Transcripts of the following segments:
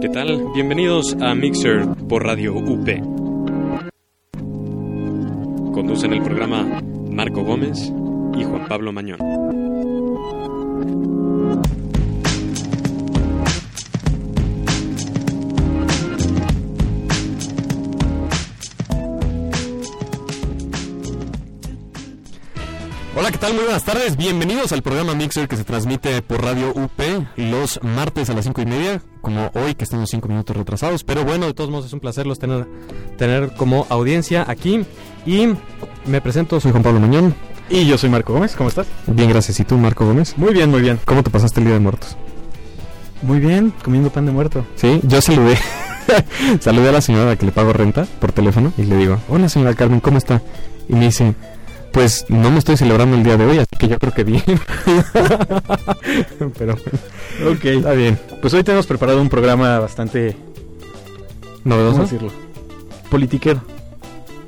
¿Qué tal? Bienvenidos a Mixer por Radio UP. Conducen el programa Marco Gómez y Juan Pablo Mañón. Tal? Muy buenas tardes. Bienvenidos al programa Mixer que se transmite por Radio UP los martes a las cinco y media, como hoy que estamos cinco minutos retrasados. Pero bueno, de todos modos es un placer los tener, tener como audiencia aquí. Y me presento, soy Juan Pablo Mañón. Y yo soy Marco Gómez, ¿cómo estás? Bien, gracias. ¿Y tú, Marco Gómez? Muy bien, muy bien. ¿Cómo te pasaste el Día de Muertos? Muy bien, comiendo pan de muerto. Sí, yo saludé. saludé a la señora que le pago renta por teléfono y le digo, hola señora Carmen, ¿cómo está? Y me dice, pues no me estoy celebrando el día de hoy, así que yo creo que bien. Pero Ok, está bien. Pues hoy tenemos preparado un programa bastante, ¿cómo novedoso, decirlo? Politiquero,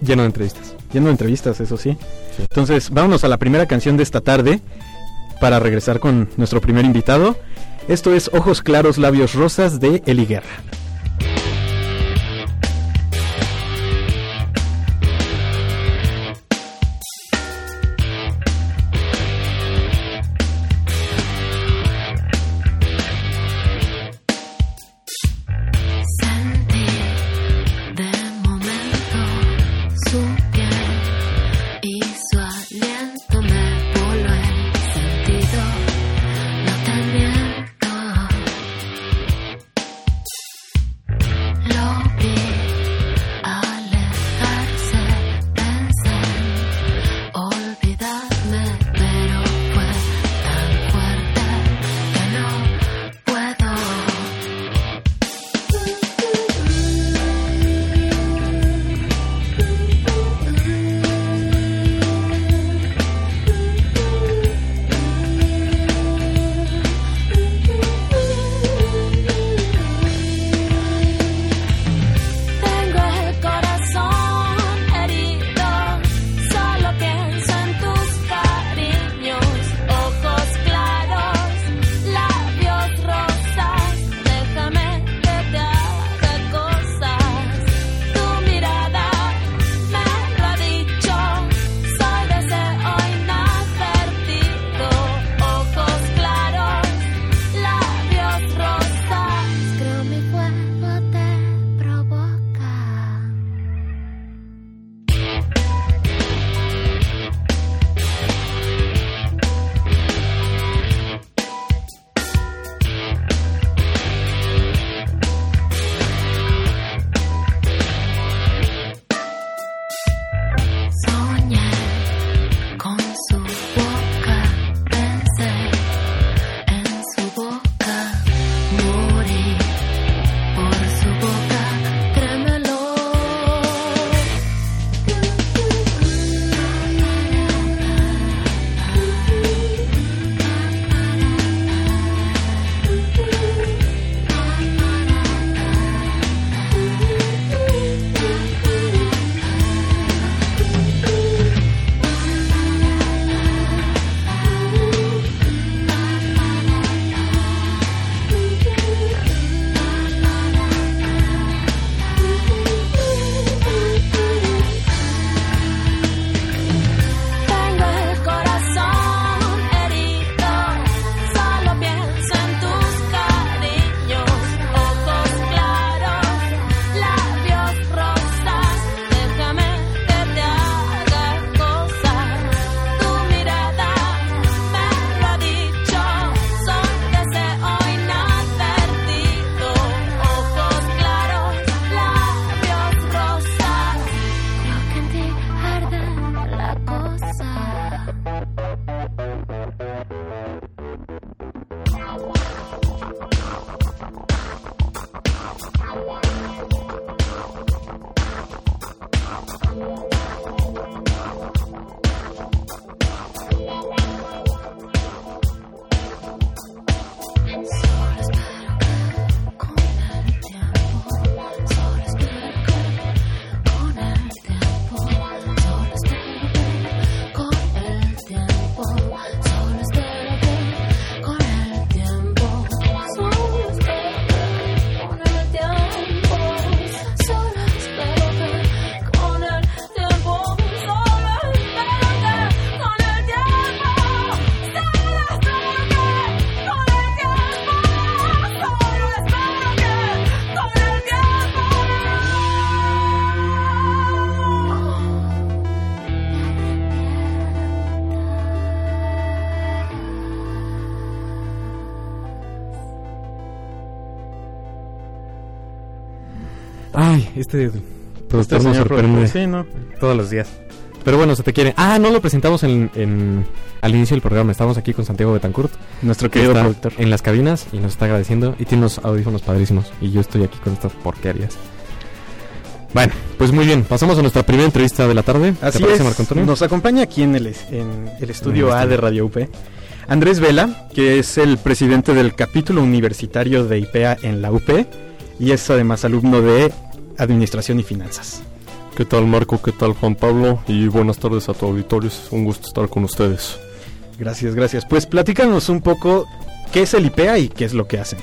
lleno de entrevistas. lleno de entrevistas, eso sí. Entonces, vámonos a la primera canción de esta tarde para regresar con nuestro primer invitado. Esto es Ojos Claros, Labios Rosas de Eli Guerra. Este productor Este nos señor sorprende productor, sí, ¿no? todos los días. Pero bueno, se te quiere. Ah, no lo presentamos en, en- al inicio del programa. Estamos aquí con Santiago Betancourt, Nuestro que querido productor. en las cabinas y nos está agradeciendo. Y tiene unos audífonos padrísimos. Y yo estoy aquí con estas porquerías. Bueno, pues muy bien. Pasamos a nuestra primera entrevista de la tarde. ¿Te Así parece, es, Marco Antonio? nos acompaña aquí en el, es- en el estudio En el A de Radio UP Andrés Vela, que es el presidente del capítulo universitario de IPEA en la UP y es además alumno de Administración y Finanzas. ¿Qué tal Marco? ¿Qué tal Juan Pablo? Y buenas tardes a tu auditorio. Es un gusto estar con ustedes. Gracias, gracias. Pues platícanos un poco qué es el IPEA y qué es lo que hacen.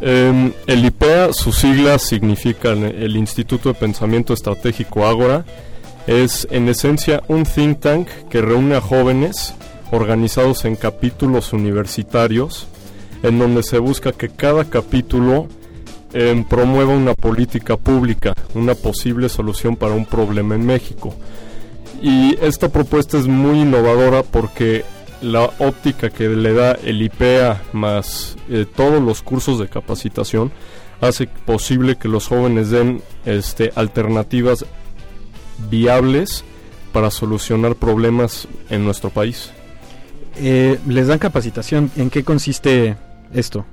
Em, el IPEA, sus siglas significan el Instituto de Pensamiento Estratégico Ágora. Es en esencia un think tank que reúne a jóvenes organizados en capítulos universitarios, en donde se busca que cada capítulo em, promueva una política pública, una posible solución para un problema en México. Y esta propuesta es muy innovadora porque la óptica que le da el IPEA más eh, todos los cursos de capacitación hace posible que los jóvenes den este, alternativas viables para solucionar problemas en nuestro país. Eh, les dan capacitación. ¿En qué consiste esto?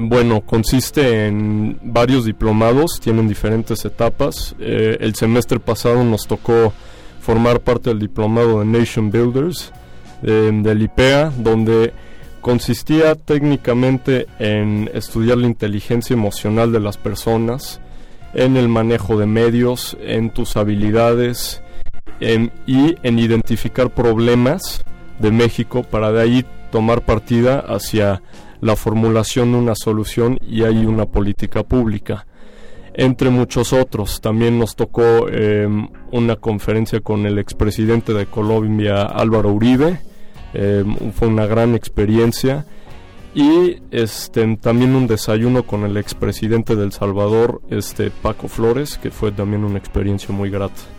Bueno, consiste en varios diplomados, tienen diferentes etapas. Eh, el semestre pasado nos tocó formar parte del diplomado de Nation Builders eh, del IPEA, donde consistía técnicamente en estudiar la inteligencia emocional de las personas, en el manejo de medios, en tus habilidades en- y en identificar problemas de México para de ahí tomar partida hacia la formulación de una solución y hay una política pública. Entre muchos otros, también nos tocó eh, una conferencia con el expresidente de Colombia, Álvaro Uribe, eh, fue una gran experiencia. Y este, también un desayuno con el expresidente del Salvador, este Paco Flores, que fue también una experiencia muy grata.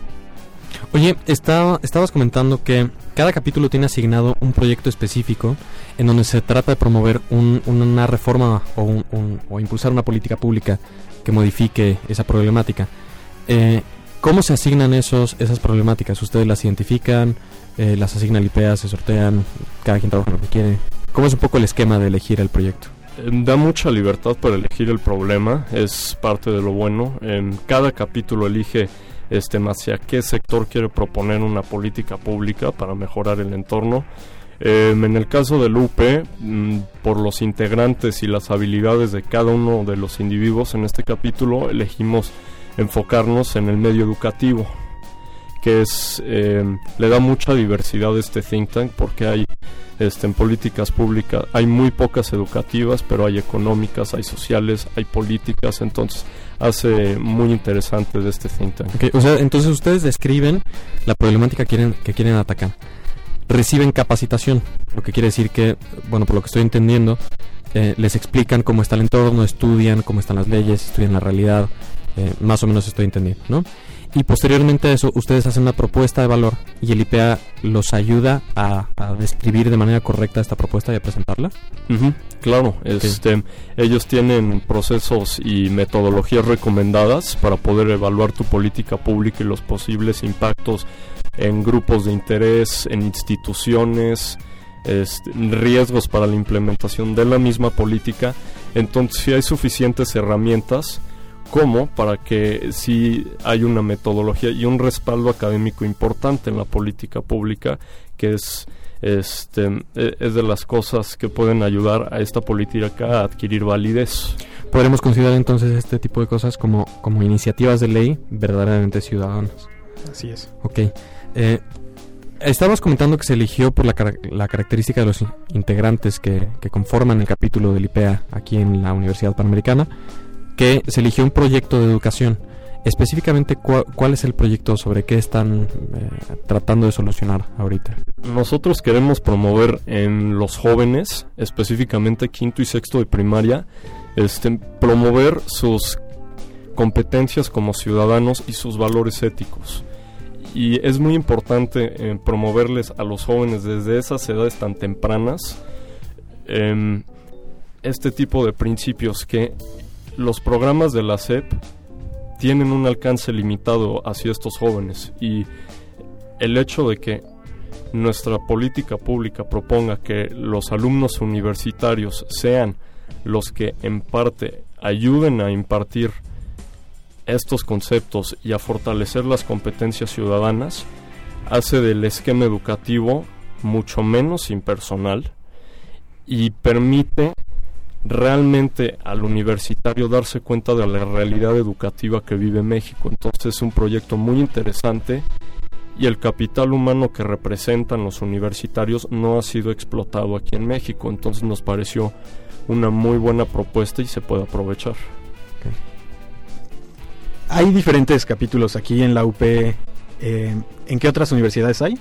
Oye, estaba, estabas comentando que cada capítulo tiene asignado un proyecto específico en donde se trata de promover un- una reforma o, un- o impulsar una política pública que modifique esa problemática. Eh, ¿Cómo se asignan esos, esas problemáticas? ¿Ustedes las identifican? Eh, ¿Las asigna el IPEA? ¿Se sortean? ¿Cada quien trabaja lo que quiere? ¿Cómo es un poco el esquema de elegir el proyecto? Eh, Da mucha libertad para elegir el problema, es parte de lo bueno. En cada capítulo elige este, hacia qué sector quiere proponer una política pública para mejorar el entorno. Eh, en el caso del UP, mm, por los integrantes y las habilidades de cada uno de los individuos en este capítulo, elegimos enfocarnos en el medio educativo, que es eh, le da mucha diversidad a este think tank porque hay este, en políticas públicas hay muy pocas educativas, pero hay económicas, hay sociales, hay políticas, entonces hace muy interesante de este think tank. Ok, o sea, entonces ustedes describen la problemática que quieren, que quieren atacar. Reciben capacitación, lo que quiere decir que, bueno, por lo que estoy entendiendo, eh, les explican cómo está el entorno, estudian cómo están las leyes, estudian la realidad, eh, más o menos estoy entendiendo, ¿no? Y posteriormente a eso, ustedes hacen una propuesta de valor y el IPA los ayuda a, a describir de manera correcta esta propuesta y a presentarla. Claro, este, ellos tienen procesos y metodologías recomendadas para poder evaluar tu política pública y los posibles impactos en grupos de interés, en instituciones, este, riesgos para la implementación de la misma política. Entonces, si hay suficientes herramientas como para que si hay una metodología y un respaldo académico importante en la política pública, que es este e- es de las cosas que pueden ayudar a esta política a adquirir validez. Podremos considerar entonces este tipo de cosas como, como iniciativas de ley verdaderamente ciudadanas. Así es. Ok. Eh, estabas comentando que se eligió por la, cara- la característica de los in- integrantes que, que conforman el capítulo del IPEA aquí en la Universidad Panamericana, que se eligió un proyecto de educación. Específicamente, ¿cuál, es el proyecto? ¿Sobre qué están eh, tratando de solucionar ahorita? Nosotros queremos promover en los jóvenes, específicamente quinto y sexto de primaria, este, promover sus competencias como ciudadanos y sus valores éticos. Y es muy importante eh, promoverles a los jóvenes desde esas edades tan tempranas em, este tipo de principios que los programas de la SEP tienen un alcance limitado hacia estos jóvenes y el hecho de que nuestra política pública proponga que los alumnos universitarios sean los que en parte ayuden a impartir estos conceptos y a fortalecer las competencias ciudadanas hace del esquema educativo mucho menos impersonal y permite realmente al universitario darse cuenta de la realidad educativa que vive México. Entonces es un proyecto muy interesante y el capital humano que representan los universitarios no ha sido explotado aquí en México. Entonces nos pareció una muy buena propuesta y se puede aprovechar. Hay diferentes capítulos aquí en la UP. eh, ¿En qué otras universidades hay?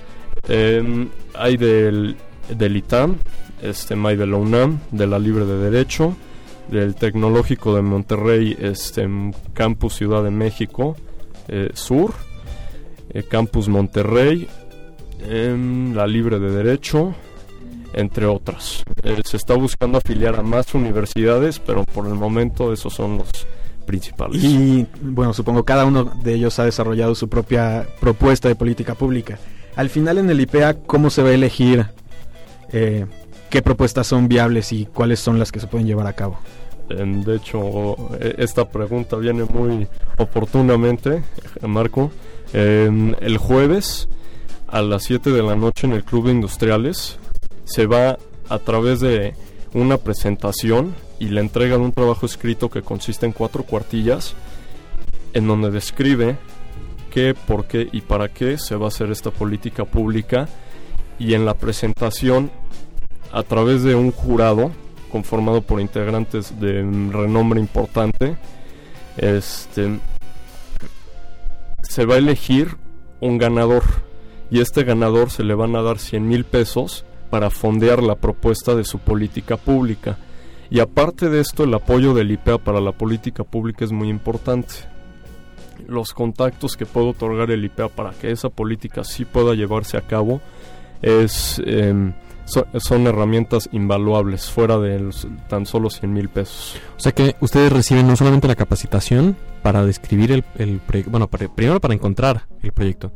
Eh, hay del, del ITAM, este, hay de la UNAM, de la Libre de Derecho, del Tecnológico de Monterrey, este, Campus Ciudad de México eh, Sur, eh, Campus Monterrey, em, la Libre de Derecho, entre otras. Eh, se está buscando afiliar a más universidades, pero por el momento esos son los principales. Y bueno, supongo cada uno de ellos ha desarrollado su propia propuesta de política pública. Al final en el IPEA, ¿cómo se va a elegir eh, qué propuestas son viables y cuáles son las que se pueden llevar a cabo? De hecho, e- esta pregunta viene muy oportunamente, Marco. El jueves a las 7 de la noche en el Club Industriales se va a través de una presentación y la entrega de un trabajo escrito que consiste en cuatro cuartillas en donde describe qué, por qué y para qué se va a hacer esta política pública y en la presentación a través de un jurado conformado por integrantes de renombre importante este se va a elegir un ganador. Y este ganador se le van a dar 100 mil pesos para fondear la propuesta de su política pública. Y aparte de esto el apoyo del IPEA para la política pública es muy importante. Los contactos que puede otorgar el IPEA para que esa política sí pueda llevarse a cabo es em, so- son herramientas invaluables fuera de los tan solo 100 mil pesos. O sea que ustedes reciben no solamente la capacitación para describir el, el proyecto, bueno, para- primero para encontrar el proyecto,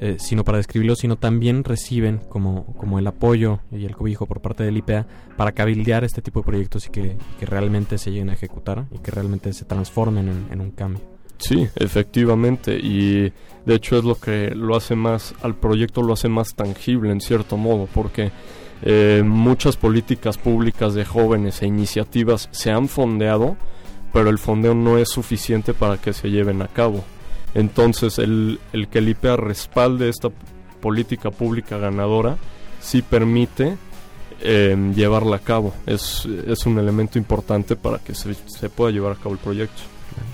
eh, sino para describirlo, sino también reciben como, como el apoyo y el cobijo por parte del IPEA para cabildear este tipo de proyectos y que, que realmente se lleguen a ejecutar y que realmente se transformen en, en un cambio. Sí, efectivamente, y de hecho es lo que lo hace más, al proyecto lo hace más tangible en cierto modo, porque eh, muchas políticas públicas de jóvenes e iniciativas se han fondeado, pero el fondeo no es suficiente para que se lleven a cabo. Entonces, el, el que el IPEA respalde esta política pública ganadora sí permite eh, llevarla a cabo. Es, es un elemento importante para que se, se pueda llevar a cabo el proyecto.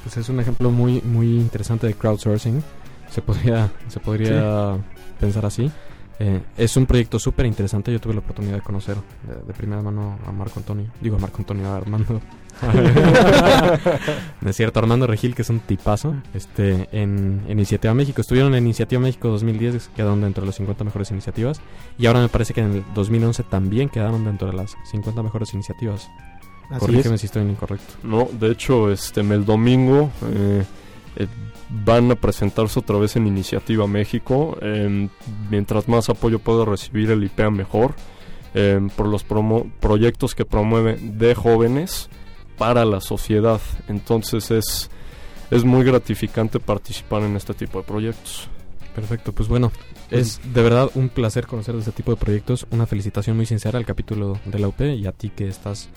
Pues es un ejemplo muy muy interesante de crowdsourcing. Se podría se podría pensar así. Eh, es un proyecto súper interesante. Yo tuve la oportunidad de conocer de, de primera mano a Marco Antonio. Digo a Marco Antonio, a Armando. no es cierto, Armando Regil, que es un tipazo. Este, en, en Iniciativa México. Estuvieron en Iniciativa México 2010, quedaron dentro de las 50 mejores iniciativas. Y ahora me parece que en el 2011 también quedaron dentro de las 50 mejores iniciativas. Así Corrígeme es. si estoy en incorrecto. No, de hecho, este, el domingo eh, eh, van a presentarse otra vez en Iniciativa México. Eh, mientras más apoyo pueda recibir el IPEA, mejor. eh, por los promo- proyectos que promueven de jóvenes para la sociedad. Entonces es, es muy gratificante participar en este tipo de proyectos. Perfecto, pues bueno, es de verdad un placer conocer de este tipo de proyectos. Una felicitación muy sincera al capítulo de la UP y a ti que estás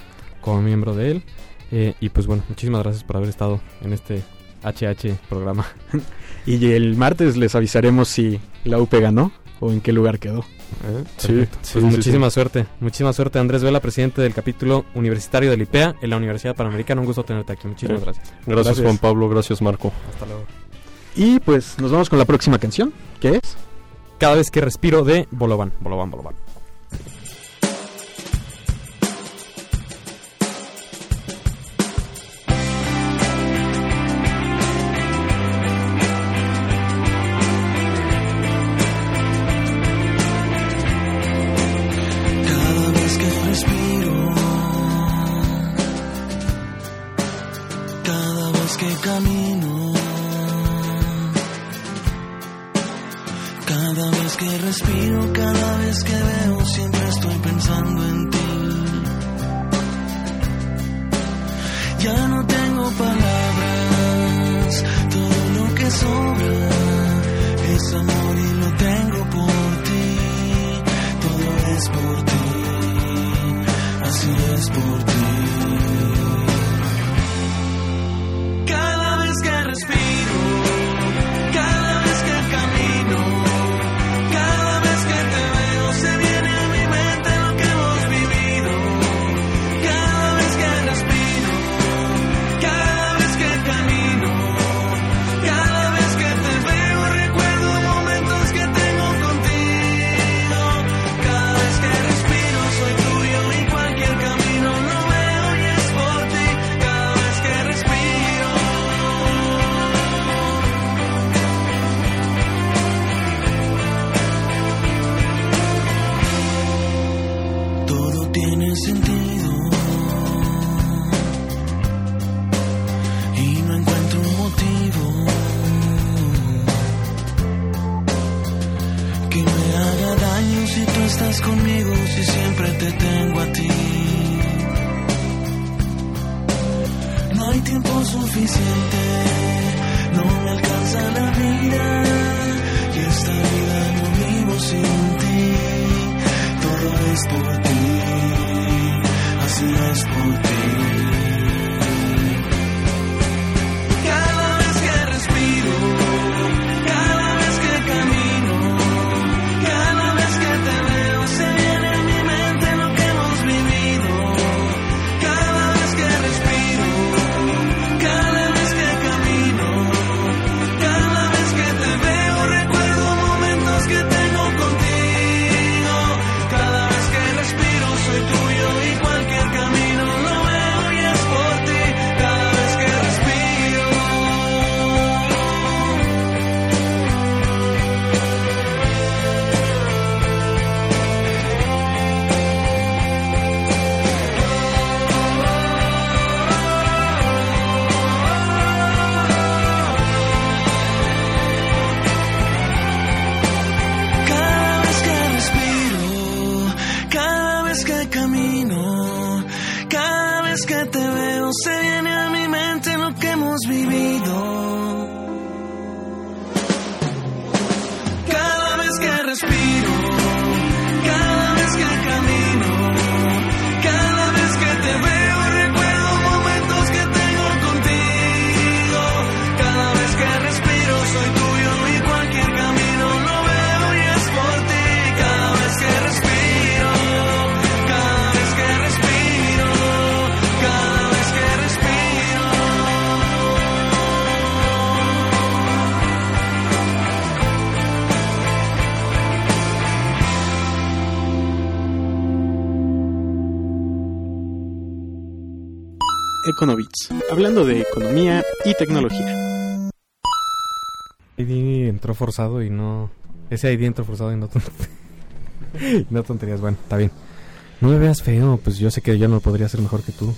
como miembro de él. Eh, y pues bueno, muchísimas gracias por haber estado en este HH programa. Y el martes les avisaremos si la UP ganó o en qué lugar quedó. ¿eh? Sí, Pues sí, muchísima suerte, muchísima suerte Andrés Vela, presidente del capítulo universitario del IPEA en la Universidad Panamericana. Un gusto tenerte aquí, muchísimas Sí. gracias. sí. Gracias, Gracias. Juan Pablo, gracias Marco. Hasta luego. Y pues nos vamos con la próxima canción, que es Cada vez que respiro de Bolovan, Bolovan, Bolovan. cada vez que camino, cada vez que respiro, cada vez que veo, siempre estoy pensando en ti. Ya no tengo palabras, todo lo que sobra es amor y lo tengo por ti, todo es por ti, así es por ti. Econovits, hablando de economía y tecnología. ID entró forzado y no. Ese ID entró forzado y no, ton- y no tonterías. Bueno, está bien. No me veas feo, pues yo sé que yo no podría ser mejor que tú.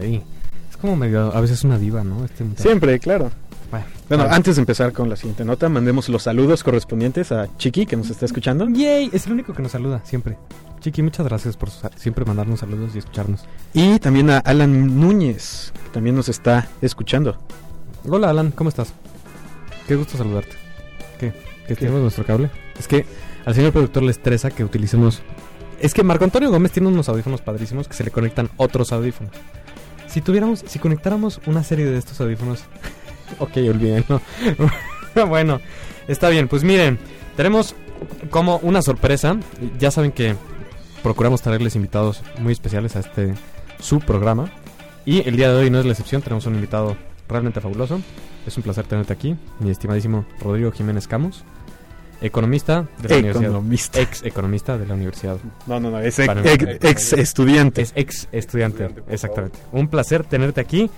Ay. Es como medio. A veces una diva, ¿no? Este. Siempre, claro. Bueno, Bueno, antes de empezar con la siguiente nota, mandemos los saludos correspondientes a Chiqui, que nos está escuchando. ¡Yay! Es el único que nos saluda, siempre. Chiqui, muchas gracias por siempre mandarnos saludos y escucharnos. Y también a Alan Núñez, que también nos está escuchando. Hola, Alan, ¿cómo estás? Qué gusto saludarte. ¿Qué? ¿Que tenemos nuestro cable? Es que al señor productor le estresa que utilicemos... Es que Marco Antonio Gómez tiene unos audífonos padrísimos que se le conectan otros audífonos. Si tuviéramos, si conectáramos una serie de estos audífonos... ok, olvídenlo. bueno, está bien. Pues miren, tenemos como una sorpresa. Ya saben que procuramos traerles invitados muy especiales a este su programa. Y el día de hoy no es la excepción, tenemos un invitado realmente fabuloso. Es un placer tenerte aquí, mi estimadísimo Rodrigo Jiménez Camus, economista de la universidad. Economista. Ex economista de la universidad. No, no, no, es ex, ex- ex estudiante. Es ex estudiante, exactamente. Un placer tenerte aquí.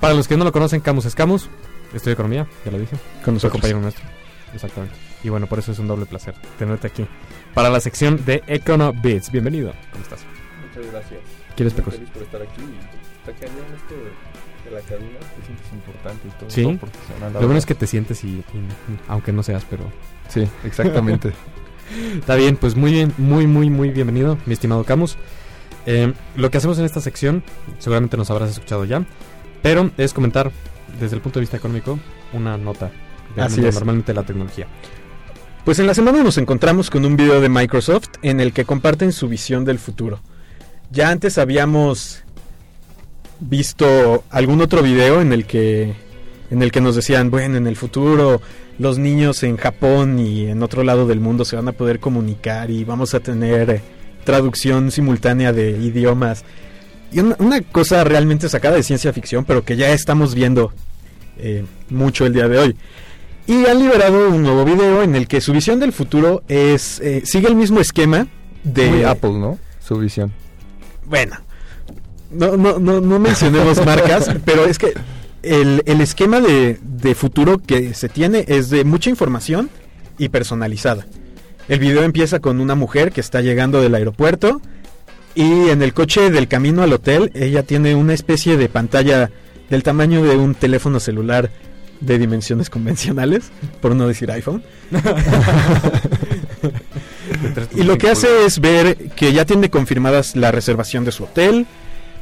Para los que no lo conocen, Camus es Camus. Estudio economía, ya lo dije. con nosotros. compañero nuestro. Exactamente. Y bueno, por eso es un doble placer tenerte aquí. Para la sección de Econo Bits. Bienvenido. ¿Cómo estás? Muchas gracias. ¿Quieres Muy pecos? feliz por estar aquí. y Está cañón esto de, la cabina. Te sientes importante y todo. Sí. todo profesional, Lo bueno es que te sientes y, y- aunque no seas, pero Sí, exactamente. Está bien, pues muy bien, muy, muy, muy bienvenido, mi estimado Camus. Eh, lo que hacemos en esta sección, seguramente nos habrás escuchado ya, pero es comentar desde el punto de vista económico una nota de Así es. normalmente la tecnología. Pues en la semana nos encontramos con un video de Microsoft en el que comparten su visión del futuro. Ya antes habíamos visto algún otro video en el que en el que nos decían, bueno, en el futuro los niños en Japón y en otro lado del mundo se van a poder comunicar y vamos a tener eh, traducción simultánea de idiomas. Y una, cosa realmente sacada de ciencia ficción, pero que ya estamos viendo eh, mucho el día de hoy. Y han liberado un nuevo video en el que su visión del futuro es eh, sigue el mismo esquema de Muy Apple, ¿no? Su visión. Bueno, no, no, no, no mencionemos marcas, pero es que el, el esquema de, de futuro que se tiene es de mucha información y personalizada. El video empieza con una mujer que está llegando del aeropuerto y en el coche del camino al hotel ella tiene una especie de pantalla del tamaño de un teléfono celular de dimensiones convencionales, por no decir iPhone. Y lo que hace es ver que ya tiene confirmadas la reservación de su hotel,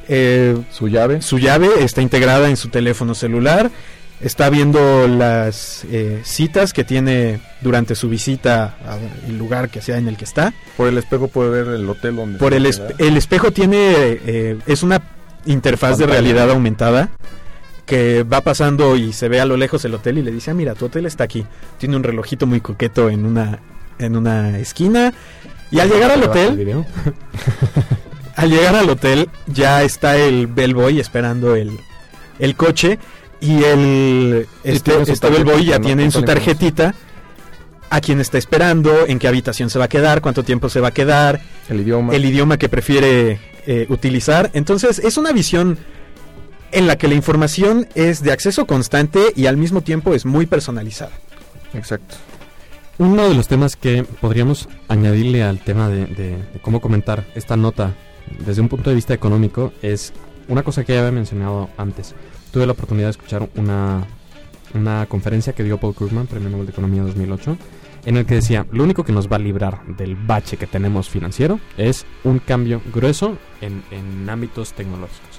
eh, Su llave. su llave está integrada en su teléfono celular, está viendo las eh, citas que tiene durante su visita al lugar que sea en el que está. Por el espejo puede ver el hotel donde Por el, espe- el espejo tiene, eh, es una interfaz de realidad aumentada que va pasando y se ve a lo lejos el hotel y le dice, ah, mira, tu hotel está aquí. Tiene un relojito muy coqueto en una, en una esquina. Y al llegar al ¿Te baja el hotel, al llegar al hotel ya está el bellboy esperando el, el coche y el este, este bellboy ya tiene en su tarjetita a quién está esperando, en qué habitación se va a quedar, cuánto tiempo se va a quedar, El idioma. el idioma que prefiere eh, utilizar. Entonces es una visión en la que la información es de acceso constante y al mismo tiempo es muy personalizada. Exacto. Uno de los temas que podríamos añadirle al tema de, cómo comentar esta nota desde un punto de vista económico es una cosa que ya había mencionado antes. Tuve la oportunidad de escuchar una, una conferencia que dio Paul Krugman, Premio Nobel de Economía 2008, en el que decía, lo único que nos va a librar del bache que tenemos financiero es un cambio grueso en, en ámbitos tecnológicos.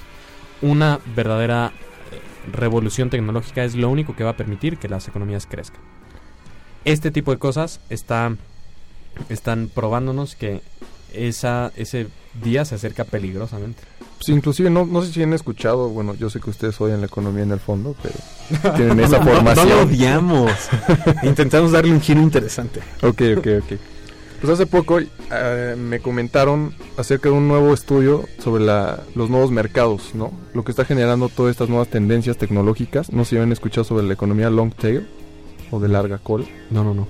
Una verdadera eh, revolución tecnológica es lo único que va a permitir que las economías crezcan este tipo de cosas está, están probándonos que esa, ese día se acerca peligrosamente. Pues inclusive no, no sé si han escuchado, bueno, yo sé que ustedes odian la economía en el fondo, pero tienen esa No, no formación. lo odiamos. Intentamos darle un giro interesante. Ok, ok, ok. Pues hace poco eh, me comentaron acerca de un nuevo estudio sobre la, los nuevos mercados, ¿no? Lo que está generando todas estas nuevas tendencias tecnológicas. No sé si habían escuchado sobre la economía long tail o de larga cola. No, no, no.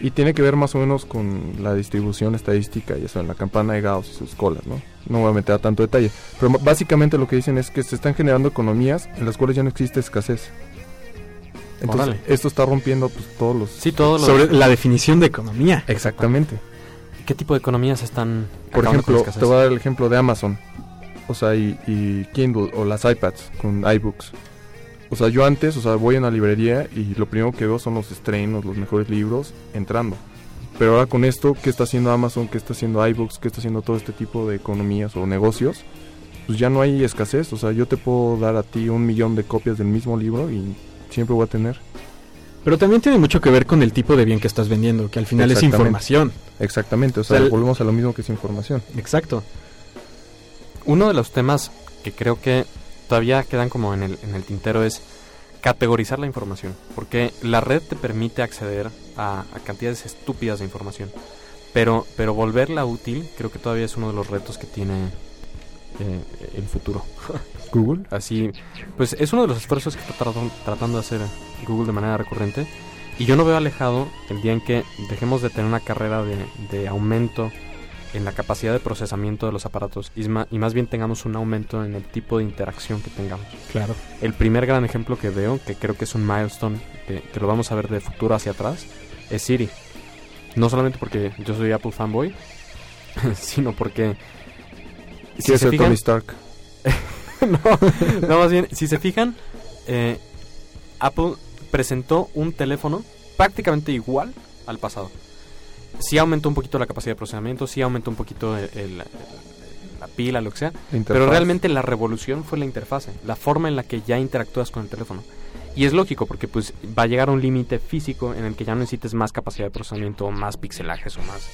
Y tiene que ver más o menos con la distribución estadística y eso en la campana de Gauss y sus colas, ¿no? No voy a meter a tanto detalle. Pero básicamente lo que dicen es que se están generando economías en las cuales ya no existe escasez. Entonces, Órale. esto está rompiendo pues, todos los... Sí, todo lo Sobre la definición de economía. Exactamente. ¿Qué tipo de economías están Por ejemplo, te voy a dar el ejemplo de Amazon. O sea, y, y Kindle o las iPads con iBooks. O sea, yo antes, o sea, voy a una librería y lo primero que veo son los estrenos, los mejores libros entrando. Pero ahora con esto, ¿qué está haciendo Amazon? ¿Qué está haciendo iBooks? ¿Qué está haciendo todo este tipo de economías o negocios? Pues ya no hay escasez. O sea, yo te puedo dar a ti un millón de copias del mismo libro y siempre voy a tener. Pero también tiene mucho que ver con el tipo de bien que estás vendiendo, que al final es información. Exactamente. O sea, O sea, el- volvemos a lo mismo que es información. Exacto. Uno de los temas que creo que todavía quedan como en el, en el tintero es categorizar la información. Porque la red te permite acceder a, a cantidades estúpidas de información. Pero, pero volverla útil creo que todavía es uno de los retos que tiene eh, el futuro. Google. Así, pues es uno de los esfuerzos que está tratando, de hacer Google de manera recurrente. Y yo no veo alejado el día en que dejemos de tener una carrera de, de aumento en la capacidad de procesamiento de los aparatos y, y más bien tengamos un aumento en el tipo de interacción que tengamos. Claro. El primer gran ejemplo que veo, que creo que es un milestone, que, que lo vamos a ver de futuro hacia atrás, es Siri. No solamente porque yo soy Apple fanboy, sino porque... si ser fijan- Tony Stark. no, no, más bien, si se fijan, eh, Apple presentó un teléfono prácticamente igual al pasado. sí aumentó un poquito la capacidad de procesamiento, sí aumentó un poquito el- el- la pila, lo que sea, pero realmente la revolución fue la interfase, la forma en la que ya interactúas con el teléfono. Y es lógico porque pues va a llegar a un límite físico en el que ya no necesites más capacidad de procesamiento o más pixelajes o más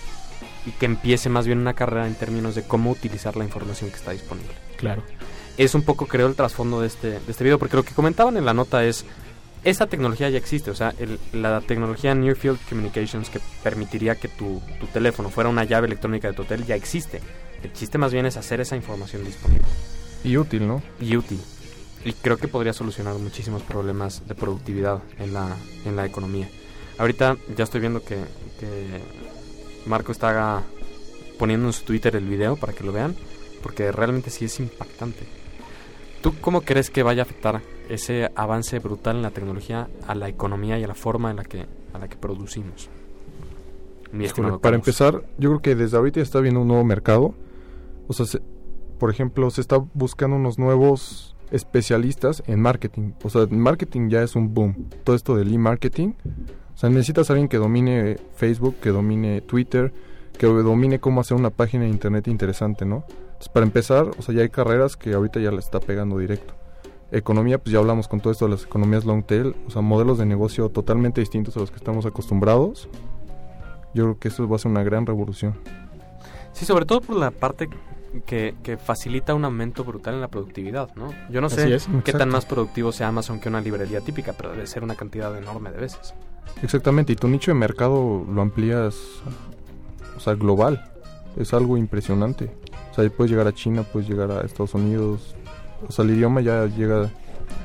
y que empiece más bien una carrera en términos de cómo utilizar la información que está disponible. Claro. Es un poco creo el trasfondo de este de este video porque lo que comentaban en la nota es esta tecnología ya existe, o sea, el- la tecnología Near Field Communications que permitiría que tu, tu teléfono fuera una llave electrónica de tu hotel ya existe. El chiste más bien es hacer esa información disponible Y útil, ¿no? y útil. Y creo que podría solucionar muchísimos problemas de productividad en la, en la economía. Ahorita ya estoy viendo que, que Marco está poniendo en su Twitter el video para que lo vean, porque realmente sí es impactante. ¿Tú cómo crees que vaya a afectar ese avance brutal en la tecnología a la economía y a la forma en la que, a la que producimos? Mi Híjole, estimado para empezar, yo creo que desde ahorita ya está viendo un nuevo mercado. O sea, se- por ejemplo, se está buscando unos nuevos especialistas en marketing. O sea, marketing ya es un boom. Todo esto del e-marketing. O sea, necesitas a alguien que domine Facebook, que domine Twitter, que domine cómo hacer una página de internet interesante, ¿no? Entonces, para empezar, o sea, ya hay carreras que ahorita ya le está pegando directo. Economía, pues ya hablamos con todo esto de las economías long tail, o sea, modelos de negocio totalmente distintos a los que estamos acostumbrados. Yo creo que eso va a ser una gran revolución. Sí, sobre todo por la parte que, que facilita un aumento brutal en la productividad, ¿no? Yo no sé es, qué exacto. tan más productivo sea Amazon que una librería típica, pero debe ser una cantidad enorme de veces. Exactamente, y tu nicho de mercado lo amplías, o sea, global. Es algo impresionante. Sea, puedes llegar a China, puedes llegar a Estados Unidos. O sea, el idioma ya llega,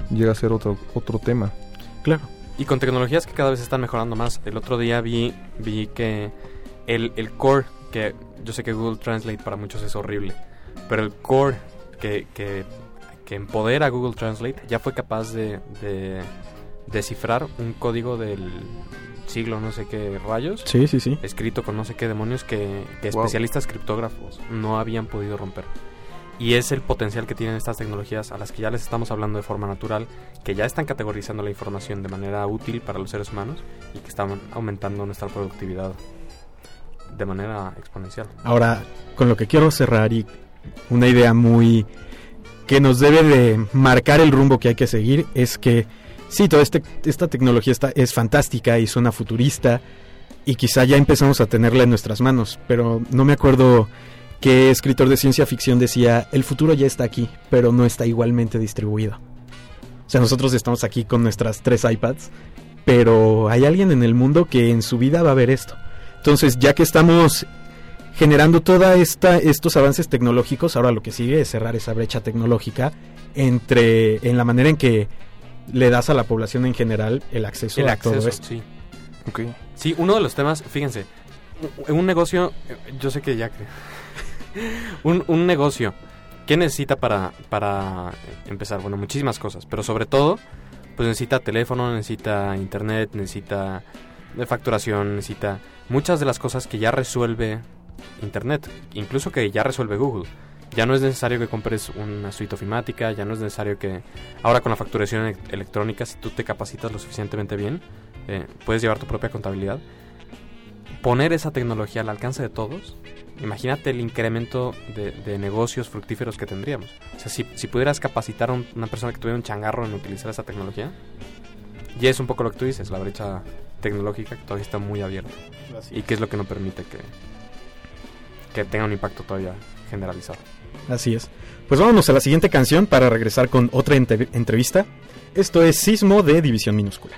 llega a ser otro, otro tema. Claro. Y con tecnologías que cada vez están mejorando más. El otro día vi, vi que el, el core, que yo sé que Google Translate para muchos es horrible, pero el core que, que, que empodera a Google Translate ya fue capaz de, de descifrar un código del siglo no sé qué rayos, Sí, sí, sí. escrito con no sé qué demonios que, que Wow. especialistas criptógrafos no habían podido romper. Y es el potencial que tienen estas tecnologías a las que ya les estamos hablando de forma natural, que ya están categorizando la información de manera útil para los seres humanos y que están aumentando nuestra productividad de manera exponencial. Ahora, con lo que quiero cerrar y una idea muy que nos debe de marcar el rumbo que hay que seguir es que sí, toda este, esta tecnología está, es fantástica y suena futurista y quizá ya empezamos a tenerla en nuestras manos, pero no me acuerdo qué escritor de ciencia ficción decía, el futuro ya está aquí, pero no está igualmente distribuido. O sea, nosotros estamos aquí con nuestras tres iPads, pero hay alguien en el mundo que en su vida va a ver esto. Entonces, ya que estamos generando toda esta estos avances tecnológicos, ahora lo que sigue es cerrar esa brecha tecnológica entre en la manera en que le das a la población en general el acceso El a todo acceso, esto. sí. Sí, uno de los temas, fíjense, un- negocio, eh, yo sé que ya que... un, un negocio, ¿qué necesita para, para empezar? Bueno, muchísimas cosas, pero sobre todo, pues necesita teléfono, necesita internet, necesita de facturación, necesita muchas de las cosas que ya resuelve internet, incluso que ya resuelve Google. Ya no es necesario que compres una suite ofimática, ya no es necesario que ahora con la facturación e- electrónica, si tú te capacitas lo suficientemente bien, eh, puedes llevar tu propia contabilidad. Poner esa tecnología al alcance de todos, imagínate el incremento de, de negocios fructíferos que tendríamos. O sea, si, si pudieras capacitar a un- una persona que tuviera un changarro en utilizar esa tecnología, ya es un poco lo que tú dices, la brecha tecnológica que todavía está muy abierta y que es lo que no permite que, que tenga un impacto todavía generalizado. Así es. Pues vámonos a la siguiente canción para regresar con otra entrevista. Esto es Sismo de División Minúscula.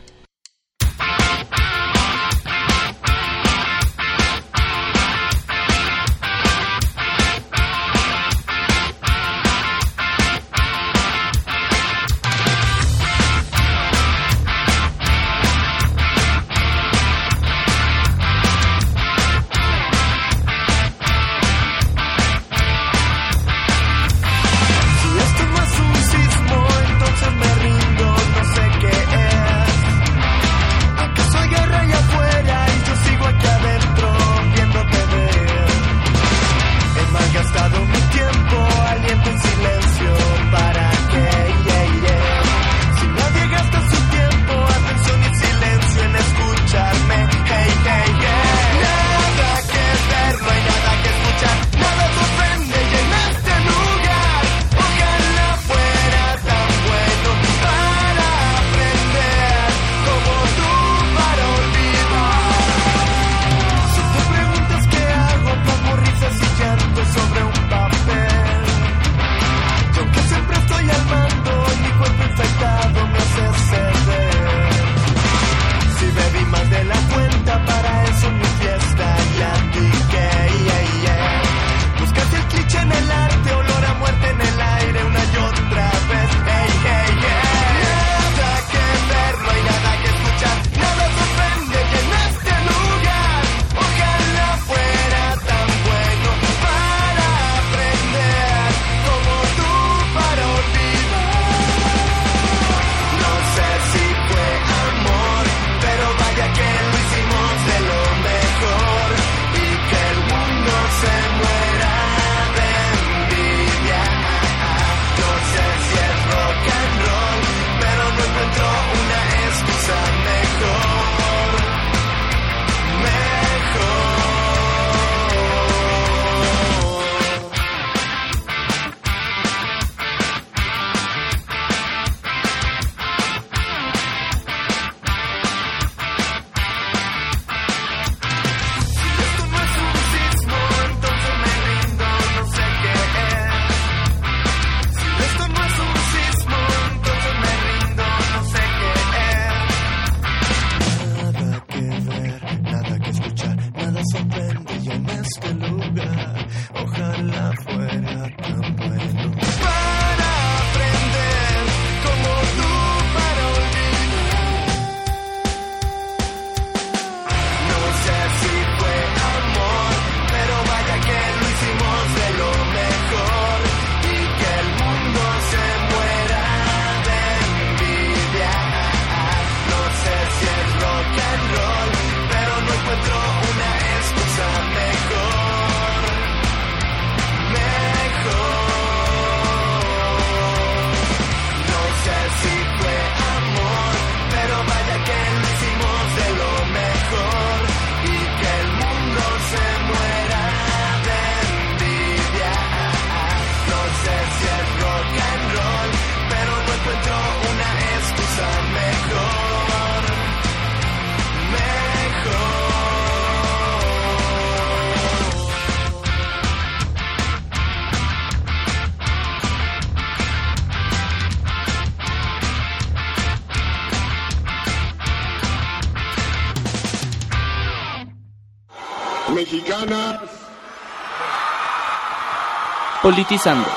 Politizando.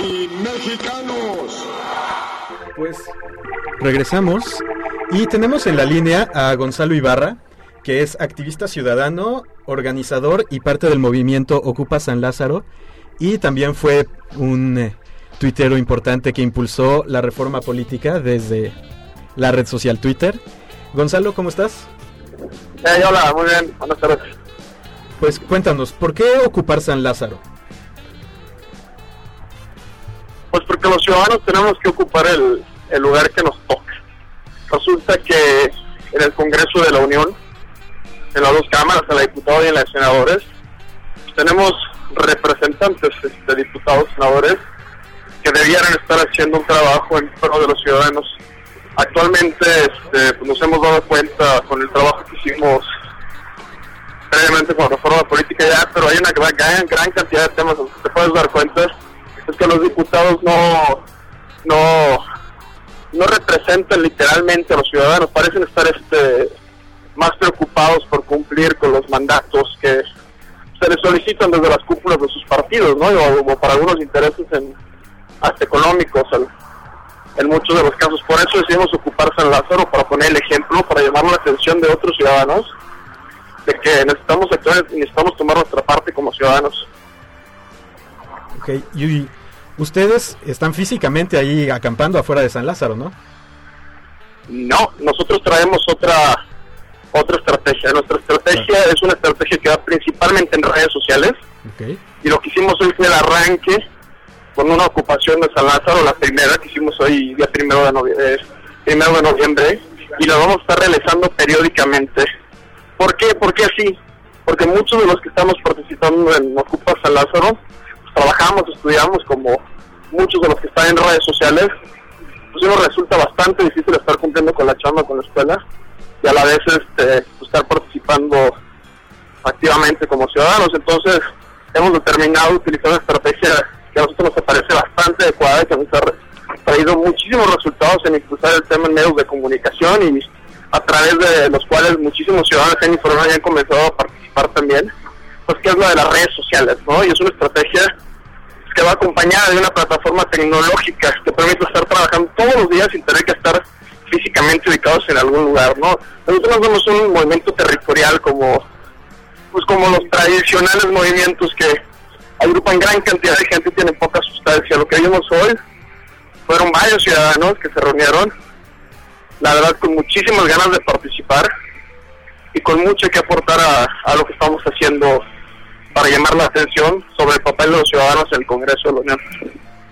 y mexicanos. Pues regresamos y tenemos en la línea a Gonzalo Ibarra, que es activista ciudadano, organizador y parte del movimiento Ocupa San Lázaro y también fue un eh, tuitero importante que impulsó la reforma política desde la red social Twitter. Gonzalo, ¿cómo estás? hola, muy bien, buenas tardes. Pues cuéntanos, ¿por qué ocupar San Lázaro? Pues porque los ciudadanos tenemos que ocupar el, el lugar que nos toca. Resulta que en el Congreso de la Unión, en las dos cámaras, en la diputada y en la de senadores, tenemos representantes, este, diputados, senadores, que debieran estar haciendo un trabajo en pro de los ciudadanos. Actualmente este, pues nos hemos dado cuenta con el trabajo que hicimos previamente con la reforma política ya, pero hay una gran, gran cantidad de temas, te puedes dar cuenta, es que los diputados no, no, no representan literalmente a los ciudadanos, parecen estar este, más preocupados por cumplir con los mandatos que se les solicitan desde las cúpulas de sus partidos, ¿no? O, o para algunos intereses hasta económicos en, muchos de los casos. Por eso decidimos ocupar San Lázaro para poner el ejemplo, para llamar la atención de otros ciudadanos de que necesitamos actuar necesitamos tomar nuestra parte como ciudadanos. Ok, y ustedes están físicamente ahí acampando afuera de San Lázaro, ¿no? No, nosotros traemos otra otra estrategia. Nuestra estrategia es una estrategia que va principalmente en redes sociales Ok. y lo que hicimos hoy fue el arranque con una ocupación de San Lázaro, la primera que hicimos hoy día primero de, novie- eh, primero de noviembre y la vamos a estar realizando periódicamente. ¿Por qué? ¿Por qué así? Porque muchos de los que estamos participando en Ocupa San Lázaro trabajamos, estudiamos como muchos de los que están en redes sociales pues nos resulta bastante difícil estar cumpliendo con la chamba, con la escuela y a la vez este, pues, estar participando activamente como ciudadanos. Entonces hemos determinado utilizar una estrategia que a nosotros nos parece bastante adecuada y que nos ha traído muchísimos resultados en impulsar el tema en medios de comunicación y a través de los cuales muchísimos ciudadanos han informado y han comenzado a participar también, pues que es la de las redes sociales, ¿no? Y es una estrategia que va acompañada de una plataforma tecnológica que permite estar trabajando todos los días sin tener que estar físicamente ubicados en algún lugar, ¿no? Nosotros no somos un movimiento territorial como pues como los tradicionales movimientos que agrupan gran cantidad de gente y tienen poca sustancia. Lo que vimos hoy fueron varios ciudadanos que se reunieron, la verdad con muchísimas ganas de participar y con mucho que aportar a, a lo que estamos haciendo para llamar la atención sobre el papel de los ciudadanos en el Congreso de la Unión.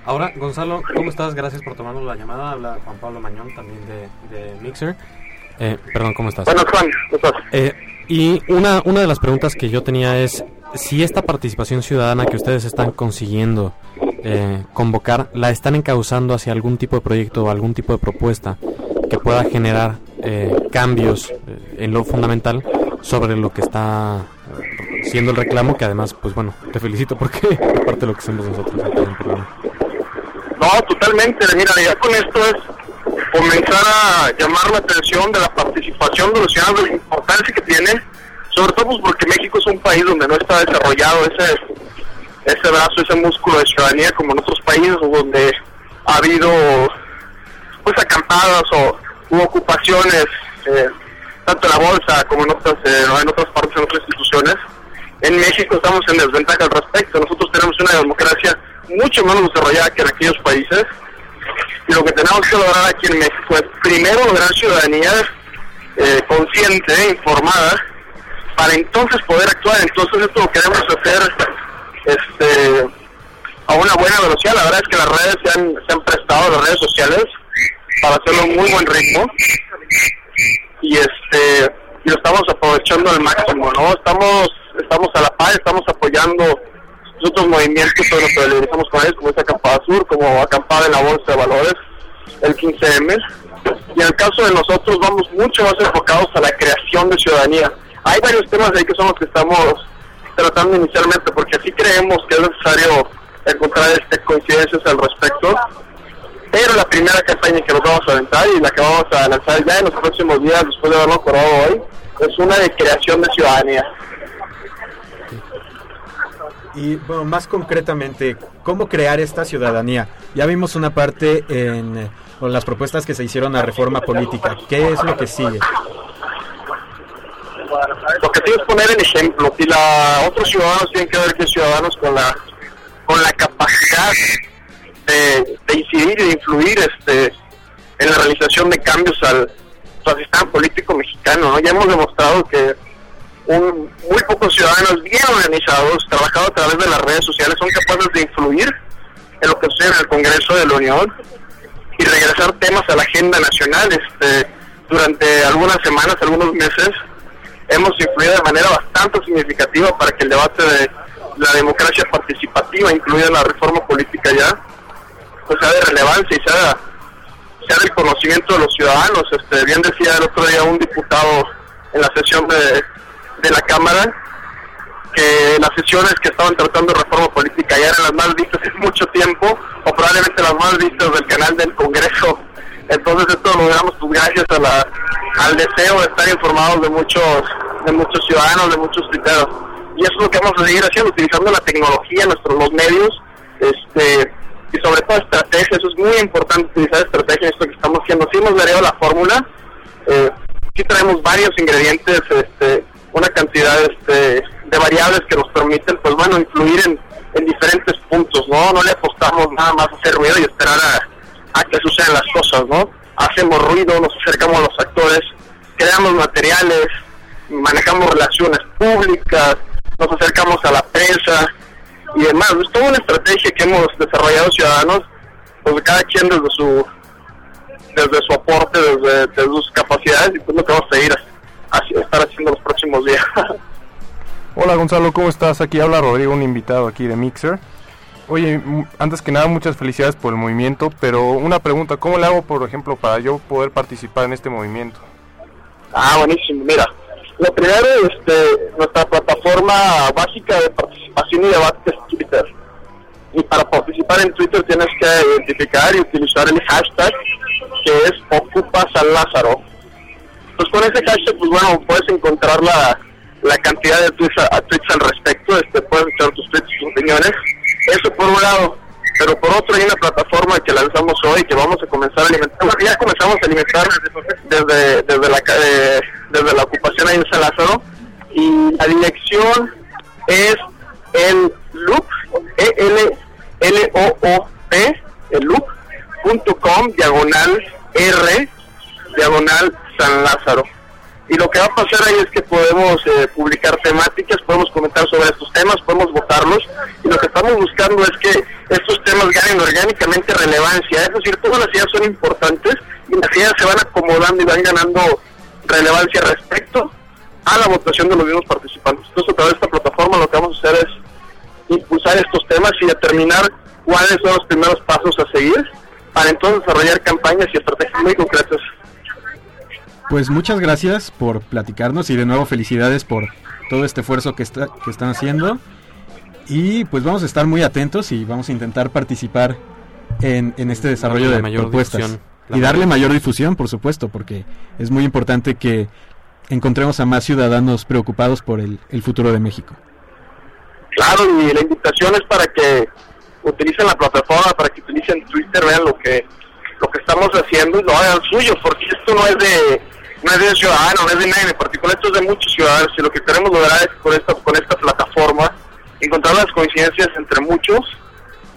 Ahora, Gonzalo, ¿cómo estás? Gracias por tomarnos la llamada. Habla Juan Pablo Mañón, también de, de Mixer. Eh, perdón, ¿cómo estás? Bueno, Juan, ¿cómo estás? Eh, y una, una de las preguntas que yo tenía es si esta participación ciudadana que ustedes están consiguiendo eh, convocar, la están encauzando hacia algún tipo de proyecto o algún tipo de propuesta que pueda generar eh, cambios en lo fundamental sobre lo que está siendo el reclamo, que además, pues bueno, te felicito porque es parte de lo que hacemos nosotros aquí en el. No, totalmente. Mira, ya con esto es comenzar a llamar la atención de la participación de los ciudadanos, de la importancia que tiene Sobre todo pues, porque México es un país donde no está desarrollado ese, ese brazo, ese músculo de ciudadanía como en otros países donde ha habido pues acampadas o u ocupaciones eh, tanto en la bolsa como en otras eh, en otras partes en otras instituciones en México estamos en desventaja al respecto nosotros tenemos una democracia mucho menos desarrollada que en aquellos países y lo que tenemos que lograr aquí en México es primero lograr ciudadanía eh, consciente, informada, para entonces poder actuar. Entonces esto lo queremos hacer este, a una buena velocidad. La verdad es que las redes se han, se han prestado, las redes sociales, para hacerlo a un muy buen ritmo. Y este y lo estamos aprovechando al máximo, ¿no? Estamos estamos a la par, estamos apoyando otros movimientos los que liderizamos con ellos, como es Acampada Sur, como Acampada en la Bolsa de Valores, el 15M. Y en el caso de nosotros vamos mucho más enfocados a la creación de ciudadanía. Hay varios temas ahí que son los que estamos tratando inicialmente, porque sí creemos que es necesario encontrar este, coincidencias al respecto. Pero la primera campaña que nos vamos a aventar y la que vamos a lanzar ya en los próximos días, después de haberlo acordado hoy, es una de creación de ciudadanía. Y bueno, más concretamente, ¿cómo crear esta ciudadanía? Ya vimos una parte en eh, las propuestas que se hicieron a reforma política. ¿Qué es lo que sigue? Lo que tienes que poner en ejemplo, si la, otros ciudadanos tienen que ver que ciudadanos con la con la capacidad de, incidir y de influir este en la realización de cambios al, al sistema político mexicano. ¿no? Ya hemos demostrado que un, muy pocos ciudadanos bien organizados, trabajando a través de las redes sociales, son capaces de influir en lo que sucede en el Congreso de la Unión y regresar temas a la agenda nacional. Este, durante algunas semanas, algunos meses, hemos influido de manera bastante significativa para que el debate de la democracia participativa, incluida la reforma política ya, pues sea de relevancia y sea, sea del conocimiento de los ciudadanos. Este, bien decía el otro día un diputado en la sesión de, de la Cámara que las sesiones que estaban tratando de reforma política ya eran las más vistas en mucho tiempo o probablemente las más vistas del canal del Congreso. Entonces esto lo logramos pues gracias a la, al deseo de estar informados de muchos de muchos ciudadanos, de muchos criterios. Y eso es lo que vamos a seguir haciendo, utilizando la tecnología, nuestros los medios, este y sobre todo estrategia, eso es muy importante utilizar estrategia en esto que estamos haciendo. Sí hemos variado la fórmula, eh, sí traemos varios ingredientes, este, una cantidad este, de variables que nos permiten, pues bueno, influir en, en diferentes puntos, ¿no? No le apostamos nada más a hacer ruido y esperar a, a que sucedan las cosas, ¿no? Hacemos ruido, nos acercamos a los actores, creamos materiales, manejamos relaciones públicas, nos acercamos a la prensa y demás. Es toda una estrategia que hemos desarrollado ciudadanos, pues cada quien desde su desde su aporte, desde, desde sus capacidades y pues lo que vamos a seguir así, estar haciendo los próximos días. Hola Gonzalo, ¿cómo estás? Aquí habla Rodrigo, un invitado aquí de Mixer. Oye, antes que nada, muchas felicidades por el movimiento, pero una pregunta, ¿cómo le hago, por ejemplo, para yo poder participar en este movimiento? Ah, buenísimo. Mira, lo primero, este, nuestra plataforma básica de participación y debate participar en Twitter tienes que identificar y utilizar el hashtag que es Ocupa San Lázaro. Pues con ese hashtag, pues bueno, puedes encontrar la, la cantidad de tweets, a- tweets al respecto, este, puedes echar tus tweets, tus opiniones. Eso por un lado. Pero por otro hay una plataforma que lanzamos hoy que vamos a comenzar a alimentar. Bueno, ya comenzamos a alimentar desde, desde, la, eh, desde la ocupación ahí en San Lázaro. Y la dirección es el loop, e l l o o p el loop.com diagonal r diagonal San Lázaro. Y lo que va a pasar ahí es que podemos eh, publicar temáticas, podemos comentar sobre estos temas, podemos votarlos. Y lo que estamos buscando es que estos temas ganen orgánicamente relevancia. Es decir, todas las ideas son importantes y las ideas se van acomodando y van ganando relevancia respecto a la votación de los mismos participantes. Entonces, a través de esta plataforma lo que vamos a hacer es impulsar estos temas y determinar cuáles son los primeros pasos a seguir para entonces desarrollar campañas y estrategias muy concretas. Pues muchas gracias por platicarnos y de nuevo felicidades por todo este esfuerzo que, está, que están haciendo. Y pues vamos a estar muy atentos y vamos a intentar participar en, en este desarrollo de mayor propuestas. difusión, y darle mayor- mayor difusión, por supuesto, porque es muy importante que encontremos a más ciudadanos preocupados por el, el futuro de México. Claro, y la invitación es para que utilicen la plataforma, para que utilicen Twitter, vean lo que lo que estamos haciendo y lo hagan suyo, porque esto no es de no es de ciudadano, no es de nadie en particular, esto es de muchos ciudadanos y lo que queremos lograr es con esta, con esta plataforma encontrar las coincidencias entre muchos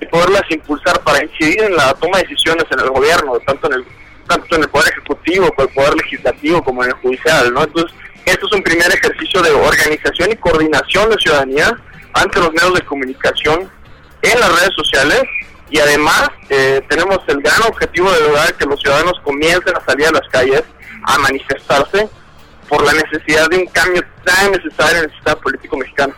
y poderlas impulsar para incidir en la toma de decisiones en el gobierno, tanto en el tanto en el poder ejecutivo, como el poder legislativo, como en el judicial, ¿no? Entonces, esto es un primer ejercicio de organización y coordinación de ciudadanía ante los medios de comunicación en las redes sociales y además eh, tenemos el gran objetivo de lograr que los ciudadanos comiencen a salir a las calles a manifestarse por la necesidad de un cambio tan necesario en el sistema político mexicano.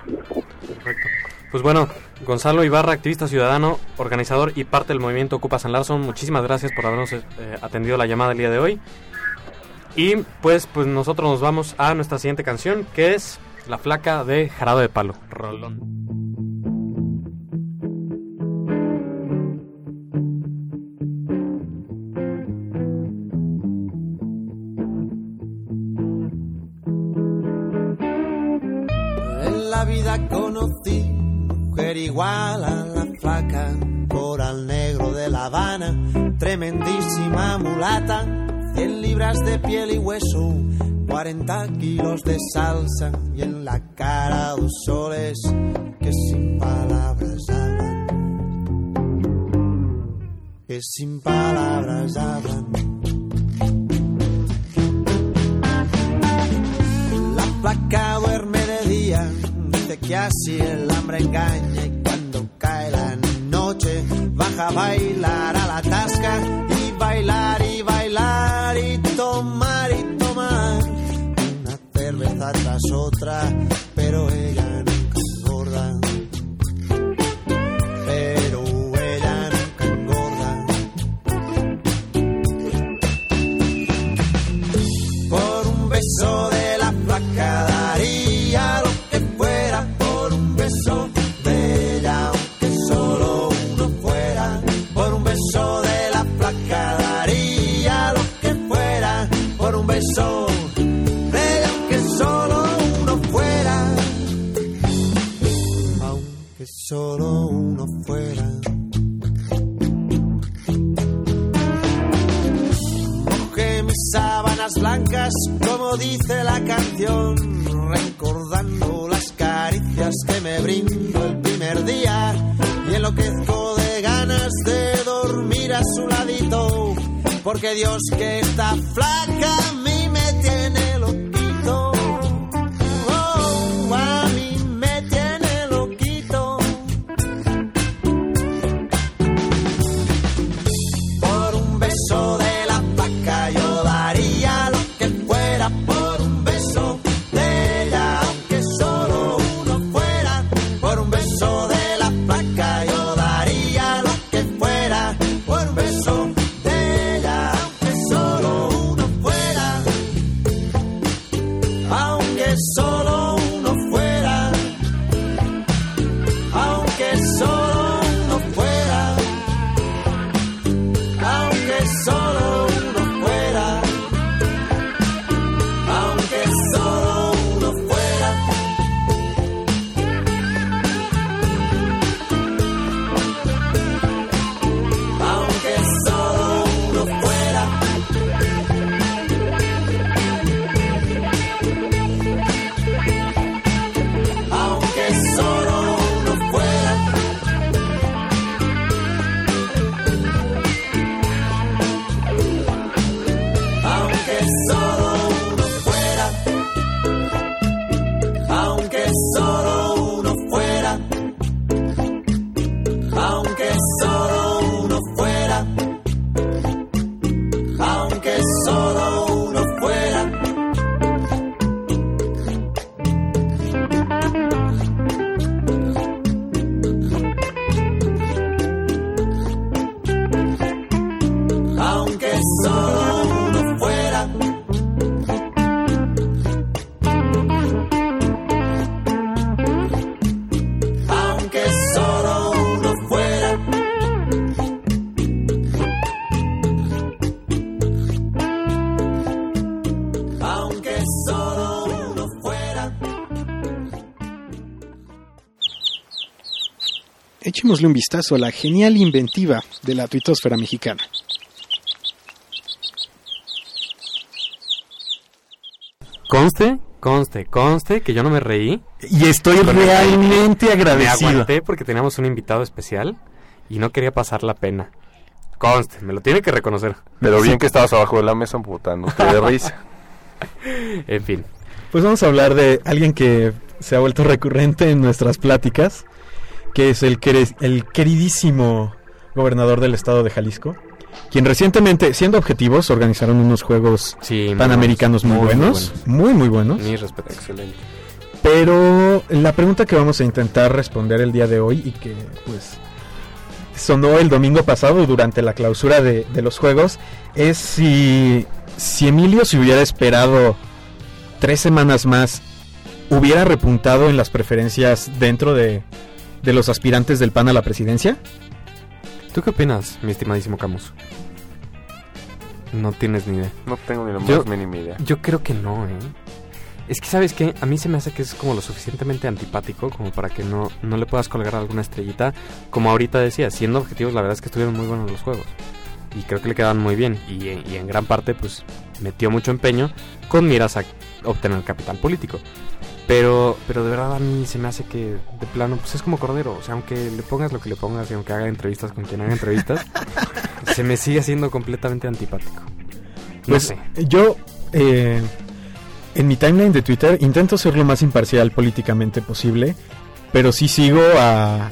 Pues bueno, Gonzalo Ibarra, activista ciudadano, organizador y parte del movimiento Ocupa San Larson, muchísimas gracias por habernos eh, atendido la llamada el día de hoy. Y pues, pues nosotros nos vamos a nuestra siguiente canción, que es La Flaca de Jarado de Palo. Rolón. En la vida conocí mujer igual a la flaca, coral negro de La Habana, tremendísima mulata, 100 libras de piel y hueso, 40 kilos de salsa y en la cara dos soles que sin palabras hablan, que sin palabras hablan. La flaca duerme de día, dice que así el hambre engaña y cuando cae la noche baja a bailar a la tasca y bailar y cerveza tras otra, pero ella Dios que echémosle un vistazo a la genial inventiva de la tuitosfera mexicana. Conste, conste, conste que yo no me reí. Y estoy realmente Me agradecido. aguanté porque teníamos un invitado especial y no quería pasar la pena. Conste, me lo tiene que reconocer. Pero bien que estabas abajo de la mesa emputándote de risa. En fin. Pues vamos a hablar de alguien que se ha vuelto recurrente en nuestras pláticas, que es el, el queridísimo gobernador del estado de Jalisco, quien recientemente, siendo objetivos, organizaron unos juegos Sí, panamericanos muy, buenos, muy buenos, muy muy buenos. Mis respetos. Excelente. Pero la pregunta que vamos a intentar responder el día de hoy y que pues sonó el domingo pasado durante la clausura de, de los juegos es si, si Emilio se hubiera esperado tres semanas más, hubiera repuntado en las preferencias dentro de, de los aspirantes del PAN a la presidencia. ¿Tú qué opinas, mi estimadísimo Camus? No tienes ni idea. No tengo ni la más Yo- mínima idea. Yo creo que no, ¿eh? Es que, ¿sabes qué? A mí se me hace que es como lo suficientemente antipático como para que no, no le puedas colgar alguna estrellita. Como ahorita decía, siendo objetivos, la verdad es que estuvieron muy buenos los juegos. Y creo que le quedaban muy bien. Y, y en gran parte, pues, metió mucho empeño con miras a obtener capital político. Pero, pero de verdad a mí se me hace que de plano, pues es como Cordero. O sea, aunque le pongas lo que le pongas y aunque haga entrevistas con quien haga entrevistas, se me sigue haciendo completamente antipático. No Pues sé. yo eh, en mi timeline de Twitter intento ser lo más imparcial políticamente posible, pero sí sigo a,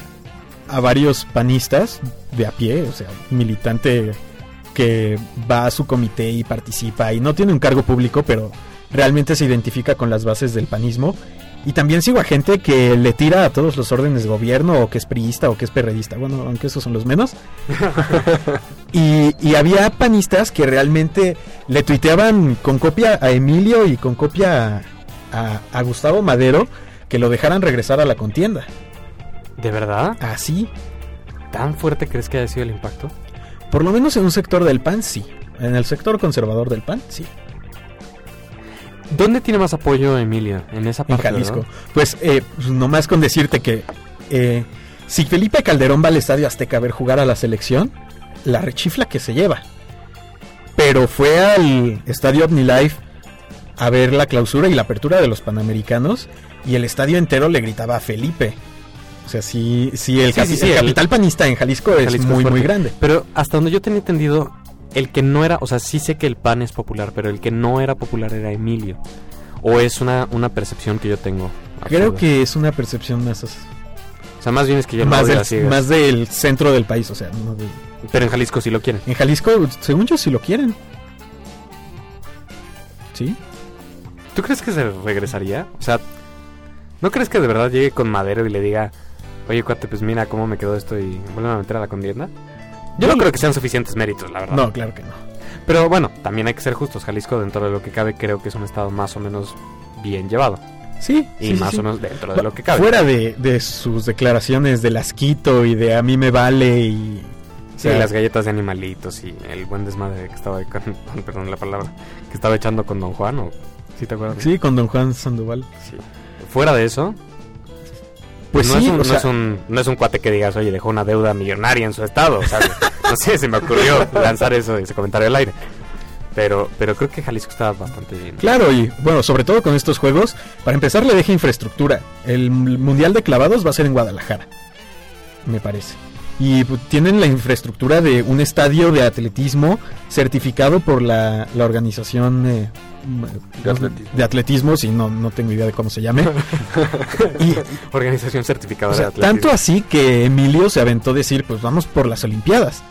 a varios panistas de a pie, o sea, militante que va a su comité y participa y no tiene un cargo público, pero realmente se identifica con las bases del panismo. Y también sigo a gente que le tira a todos los órdenes de gobierno, o que es priista, o que es perredista. Bueno, aunque esos son los menos. Y, y había panistas que realmente le tuiteaban con copia a Emilio y con copia a, Gustavo Madero que lo dejaran regresar a la contienda. ¿De verdad? Así, ¿Tan fuerte crees que haya sido el impacto? por lo menos en un sector del PAN, sí. En el sector conservador del PAN, sí. ¿Dónde tiene más apoyo Emilio? En esa En parte. Jalisco. ¿verdad? Pues, eh, pues nomás con decirte que eh, si Felipe Calderón va al Estadio Azteca a ver jugar a la selección, la rechifla que se lleva. Pero fue al Estadio OmniLife a ver la clausura y la apertura de los Panamericanos y el estadio entero le gritaba a Felipe. O sea, sí, sí, el, Sí, capi- sí, sí, el el- capital panista en Jalisco es Jalisco es muy, muy grande. Pero hasta donde yo tenía entendido, el que no era, o sea, sí sé que el PAN es popular, pero el que no era popular era Emilio. O es una, una percepción que yo tengo. Creo absurda. que es una percepción más, O sea, más bien es que yo más, del, más del centro del país. O sea, no Pero en Jalisco sí lo quieren. en Jalisco, según yo, sí lo quieren. ¿Sí? ¿Tú crees que se regresaría? O sea, ¿no crees que de verdad llegue con Madero y le diga, oye, cuate, pues mira cómo me quedó esto y vuelven a meter a la contienda? Yo no creo que sean suficientes méritos, la verdad. No, claro que no. Pero bueno, también hay que ser justos. Jalisco, dentro de lo que cabe, creo que es un estado más o menos bien llevado. Sí, Y sí, más sí. o menos dentro de lo que cabe. Fuera de, de sus declaraciones del asquito y de a mí me vale y... o Sí, sea, las galletas de animalitos y el buen desmadre que estaba con, perdón la palabra, que estaba echando con Don Juan, o ¿sí te acuerdas? Sí, con don Juan Sandoval. Sí. Fuera de eso, Pues no, sí, es un, o no, sea, es un, no es un cuate que digas, oye, dejó una deuda millonaria en su estado, ¿sabes? no sé, se me ocurrió lanzar eso, ese comentario al aire. Pero, pero creo que Jalisco está bastante bien. Claro, y bueno, sobre todo con estos juegos, para empezar le deja infraestructura. El Mundial de Clavados va a ser en Guadalajara, me parece. Y pu- tienen la infraestructura de un estadio de atletismo certificado por la, la organización eh, De atletismo. de atletismo, si no, no tengo idea de cómo se llame. y, Organización certificada O sea, de atletismo. tanto así que Emilio se aventó a decir, pues vamos por las Olimpiadas.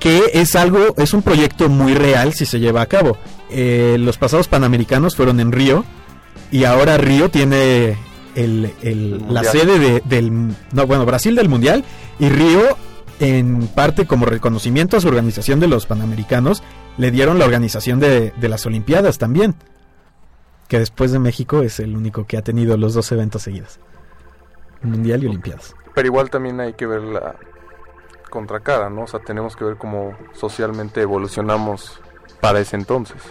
Que es algo, es un proyecto muy real si se lleva a cabo. Eh, los pasados Panamericanos fueron en Río y ahora Río tiene el, el- El la sede de- del... No, bueno, Brasil del Mundial y Río en parte como reconocimiento a su organización de los Panamericanos le dieron la organización de, las Olimpiadas también. Que después de México es el único que ha tenido los dos eventos seguidos. Mundial y Olimpiadas. Pero igual también hay que ver la contracara, ¿no? O sea, tenemos que ver cómo socialmente evolucionamos para ese entonces.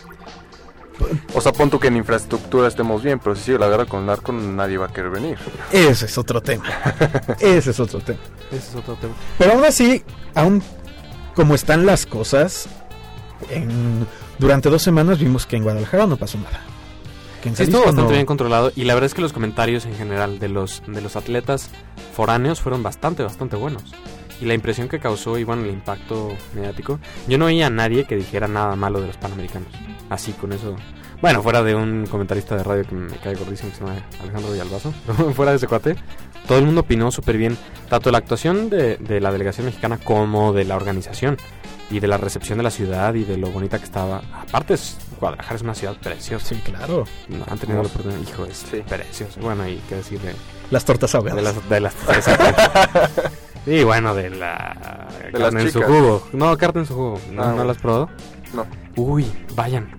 O sea, pon tú que en infraestructura estemos bien, pero si sigue la guerra con el narco, nadie va a querer venir. Ese es otro tema. Ese es otro tema. Ese es otro tema. Pero aún así, aún como están las cosas, en- durante dos semanas vimos que en Guadalajara no pasó nada. Que en Sí, estuvo bastante no- bien controlado y la verdad es que los comentarios en general de los, de los atletas foráneos fueron bastante, bastante buenos. Y la impresión que causó y bueno, el impacto mediático, yo no oía a nadie que dijera nada malo de los panamericanos. Así con eso. Bueno, fuera de un comentarista de radio que me cae gordísimo que se llama Alejandro Villalbazo, fuera de ese cuate, todo el mundo opinó súper bien, tanto de la actuación de, de la delegación mexicana como de la organización y de la recepción de la ciudad y de lo bonita que estaba. Aparte, es- Guadalajara es una ciudad preciosa. Sí, claro. No, han tenido la oportunidad, hijo, es precioso. Bueno, y qué decir de, Las tortas ahogadas. de las, de las. Y bueno, de la De carne las en su jugo. No, carne en su jugo. ¿No, Ah, ¿no bueno. la has probado? No. Uy, vayan.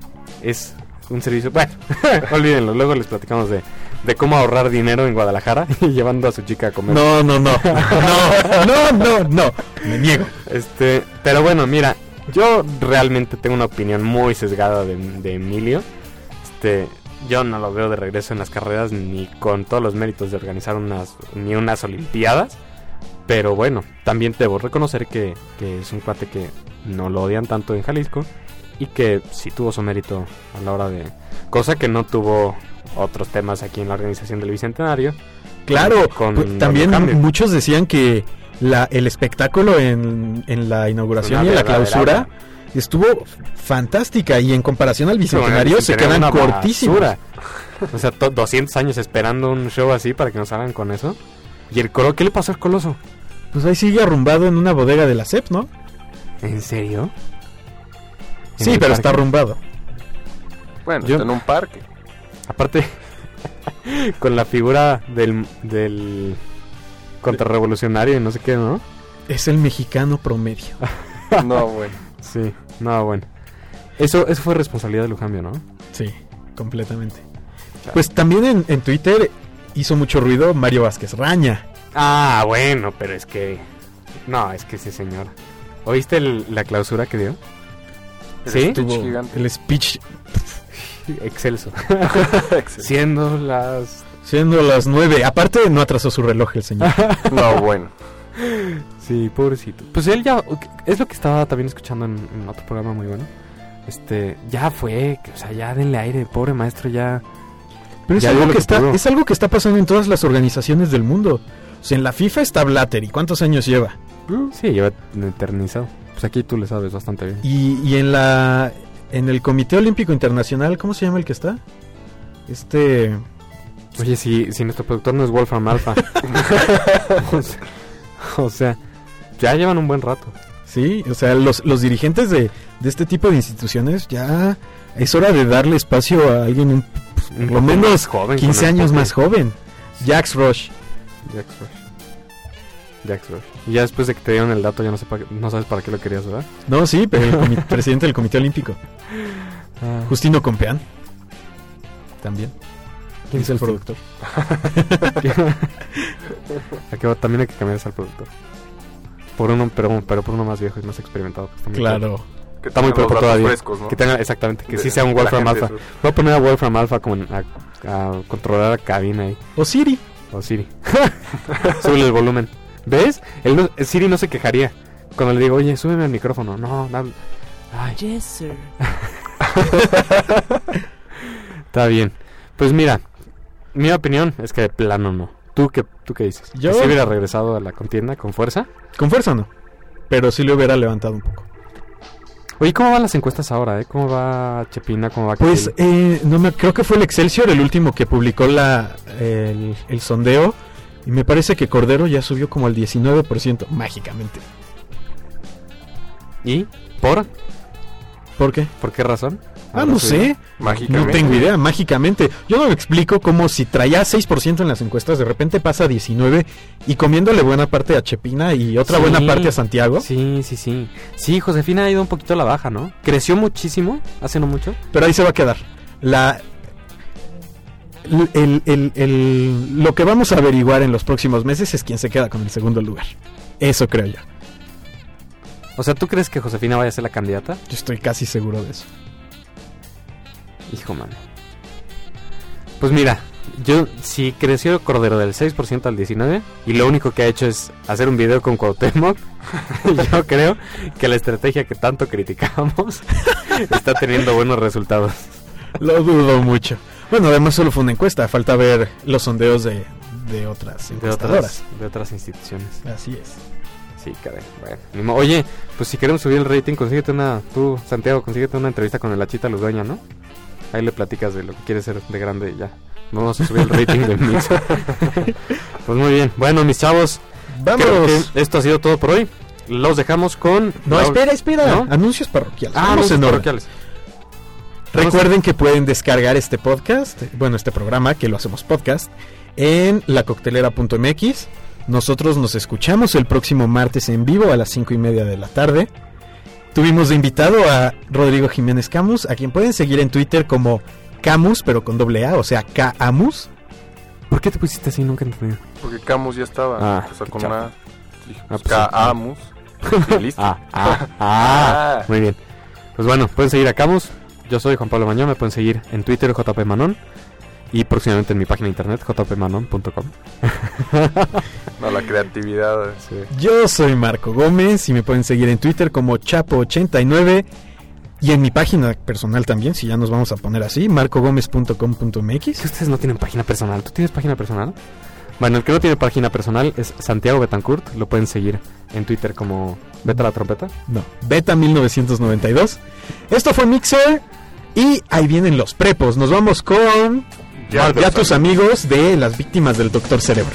Es un servicio. Bueno, olvídenlo. Luego les platicamos de, de cómo ahorrar dinero en Guadalajara y llevando a su chica a comer. No, no, no. No, no, no, no. Me niego. Este, pero bueno, mira, yo realmente tengo una opinión muy sesgada de, de Emilio. Este, yo no lo veo de regreso en las carreras ni con todos los méritos de organizar unas ni unas olimpiadas. Pero bueno, también debo reconocer que, que es un cuate que no lo odian tanto en Jalisco y que sí tuvo su mérito a la hora de... Cosa que no tuvo otros temas aquí en la organización del Bicentenario. Claro, Con pues, también muchos decían que la, el espectáculo en, en la inauguración Una y en la clausura estuvo fantástica y en comparación al bicentenario se Bicentenario quedan cortísimos. basura. O sea, to- 200 años esperando un show así para que nos hagan con eso. ¿Y el colo? ¿Qué le pasó al coloso? Pues ahí sigue arrumbado en una bodega de la CEP, ¿no? ¿En serio? ¿En Sí, pero está arrumbado. Bueno, Yo- está en un parque. Aparte, con la figura del, del contrarrevolucionario y no sé qué, ¿no? Es el mexicano promedio. No, bueno. Sí, no, bueno. Eso, eso fue responsabilidad de Lujambio, ¿no? Sí, completamente. Pues también en, en Twitter hizo mucho ruido Mario Vázquez Raña. Ah, bueno, pero es que... No, es que ese señor... ¿Oíste el- la clausura que dio? El ¿Sí? speech Tuvo gigante. el speech Excelso. Siendo las... siendo las nueve. Aparte no atrasó su reloj el señor. No, bueno. Sí, pobrecito. Pues él ya, es lo que estaba también escuchando en, en otro programa muy bueno. Este, ya fue, que, o sea, ya denle aire, pobre maestro, ya. Pero es Ya algo, que que está, es algo que está pasando en todas las organizaciones del mundo. O sea, en la FIFA está Blatter. ¿Y cuántos años lleva? Sí, lleva eternizado. Pues aquí tú le sabes bastante bien. Y, y en la en el Comité Olímpico Internacional, ¿cómo se llama el que está? Este... Oye, si, si nuestro productor no es Wolfram Alpha. o, sea, o sea, ya llevan un buen rato. Sí, o sea, los, los dirigentes de, de este tipo de instituciones ya es hora de darle espacio a alguien un, pues, Un por lo menos joven, 15 con años más joven. Jax Rush. Jax Rush. Jax Rush. Y ya después de que te dieron el dato, ya no, sé para qué- no sabes para qué lo querías, ¿verdad? No, sí, pero el presidente del Comité Olímpico. Ah. Justino Compeán. También. ¿Quién es el productor? Aquí va- también hay que cambiar al productor. Por uno, pero, pero por uno más viejo y más experimentado. muy Claro. Que Está muy datos todavía. frescos, ¿no? Que tenga, exactamente, que De- sí sea un de Wolfram Alpha. de Voy a poner a Wolfram Alpha como a, a controlar la cabina ahí. O Siri. O Siri. Súbele el volumen. ¿Ves? Él no- Siri no se quejaría. Cuando le digo, oye, súbeme el micrófono. No, no. Ay, Yes, sir. está bien. Pues mira, mi opinión es que de plano no. ¿Tú qué, tú qué dices? Yo- ¿Que sí hubiera regresado a la contienda con fuerza? Con fuerza no. Pero sí le hubiera levantado un poco. Oye, ¿cómo van las encuestas ahora, eh? ¿Cómo va Chepina? ¿Cómo va Pues eh, no me, creo que fue el Excelsior el último que publicó la, el, el sondeo. Y me parece que Cordero ya subió como al 19% mágicamente. ¿Y? ¿Por? ¿Por qué? ¿Por qué razón? Ah, ¿Habrá no sé. Mágicamente. No tengo idea, mágicamente. Yo no me explico cómo si traía 6% en las encuestas, de repente pasa a 19% y comiéndole buena parte a Chepina y otra Sí. buena parte a Santiago. Sí, sí, sí. Sí, Josefina ha ido un poquito a la baja, ¿no? Creció muchísimo, hace no mucho. Pero ahí se va a quedar. La, el- el- el- lo que vamos a averiguar en los próximos meses es quién se queda con el segundo lugar. Eso creo yo. O sea, ¿tú crees que Josefina vaya a ser la candidata? Yo estoy casi seguro de eso. Hijo, mano. Pues mira, yo si creció Cordero del 6% al 19 y lo único que ha hecho es hacer un video con Cuauhtémoc, yo creo que la estrategia que tanto criticamos está teniendo buenos resultados. Lo dudo mucho. Bueno, además solo fue una encuesta, falta ver los sondeos de, de otras De encuestadoras. otras, de otras instituciones. Así es. Sí, caray. Bueno, Oye, pues si queremos subir el rating, consíguete una. Tú, Santiago, consíguete una entrevista con el Achita Ludueña, ¿no? Ahí le platicas de lo que quieres ser de grande y ya. Vamos a subir el rating del mix. pues muy bien. Bueno, mis chavos. Vamos. esto ha sido todo por hoy. Los dejamos con. No, la- espera, espera. ¿No? Anuncios parroquiales. Ah, anuncios parroquiales. Recuerden que pueden descargar este podcast, bueno, este programa, que lo hacemos podcast, en lacoctelera.mx. Nosotros nos escuchamos el próximo martes en vivo a las cinco y media de la tarde. Tuvimos de invitado a Rodrigo Jiménez Camus, a quien pueden seguir en Twitter como Camus, pero con doble A, o sea, K-Amus. ¿Por qué te pusiste así? Nunca entendí. Porque Camus ya estaba. Ah, o sea, qué con una. Dije, Ah, pues, pues, Camus. Y listo. Ah, ah, ah. Muy bien. Pues bueno, pueden seguir a Camus. Yo soy Juan Pablo Mañón. Me pueden seguir en Twitter, JP Manon. Y próximamente en mi página de internet, jpmanon.com. No, la creatividad. eh. Yo soy Marco Gómez y me pueden seguir en Twitter como Chapo89 y en mi página personal también, si ya nos vamos a poner así, marcogomez.com.mx. Si ustedes no tienen página personal, ¿tú tienes página personal? Bueno, el que no tiene página personal es Santiago Betancourt. Lo pueden seguir en Twitter como Beta la Trompeta. No, Beta 1992. Esto fue Mixer y ahí vienen los prepos. Nos vamos con Ya ya, tus tus amigos de las víctimas del Doctor Cerebro.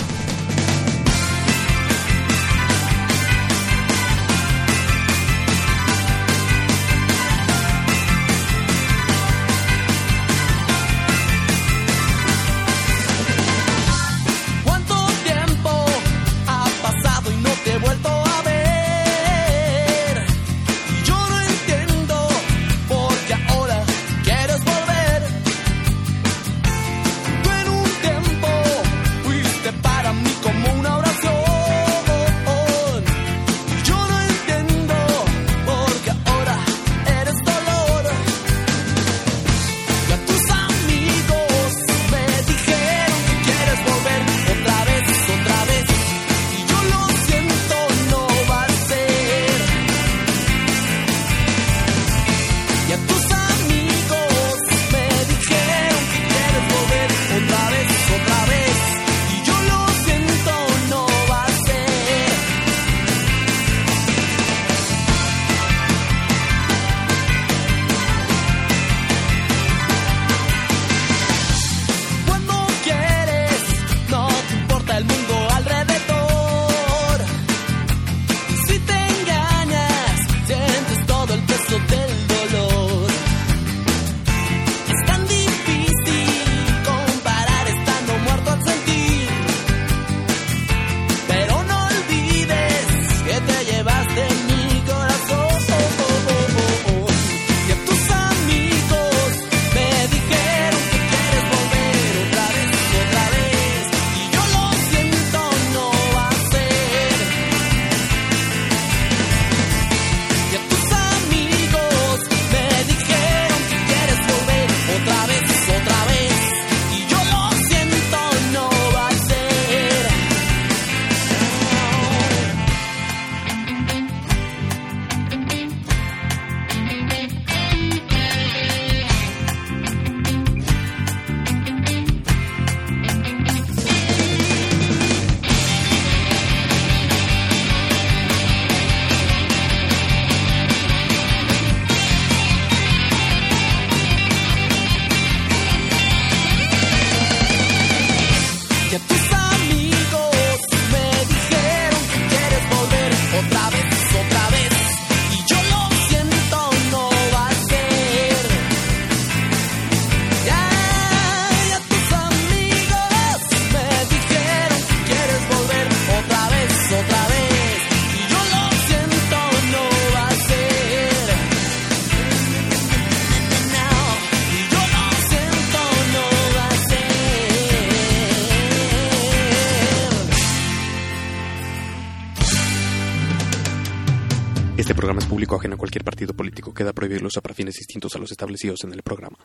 Uso para fines distintos a los establecidos en el programa.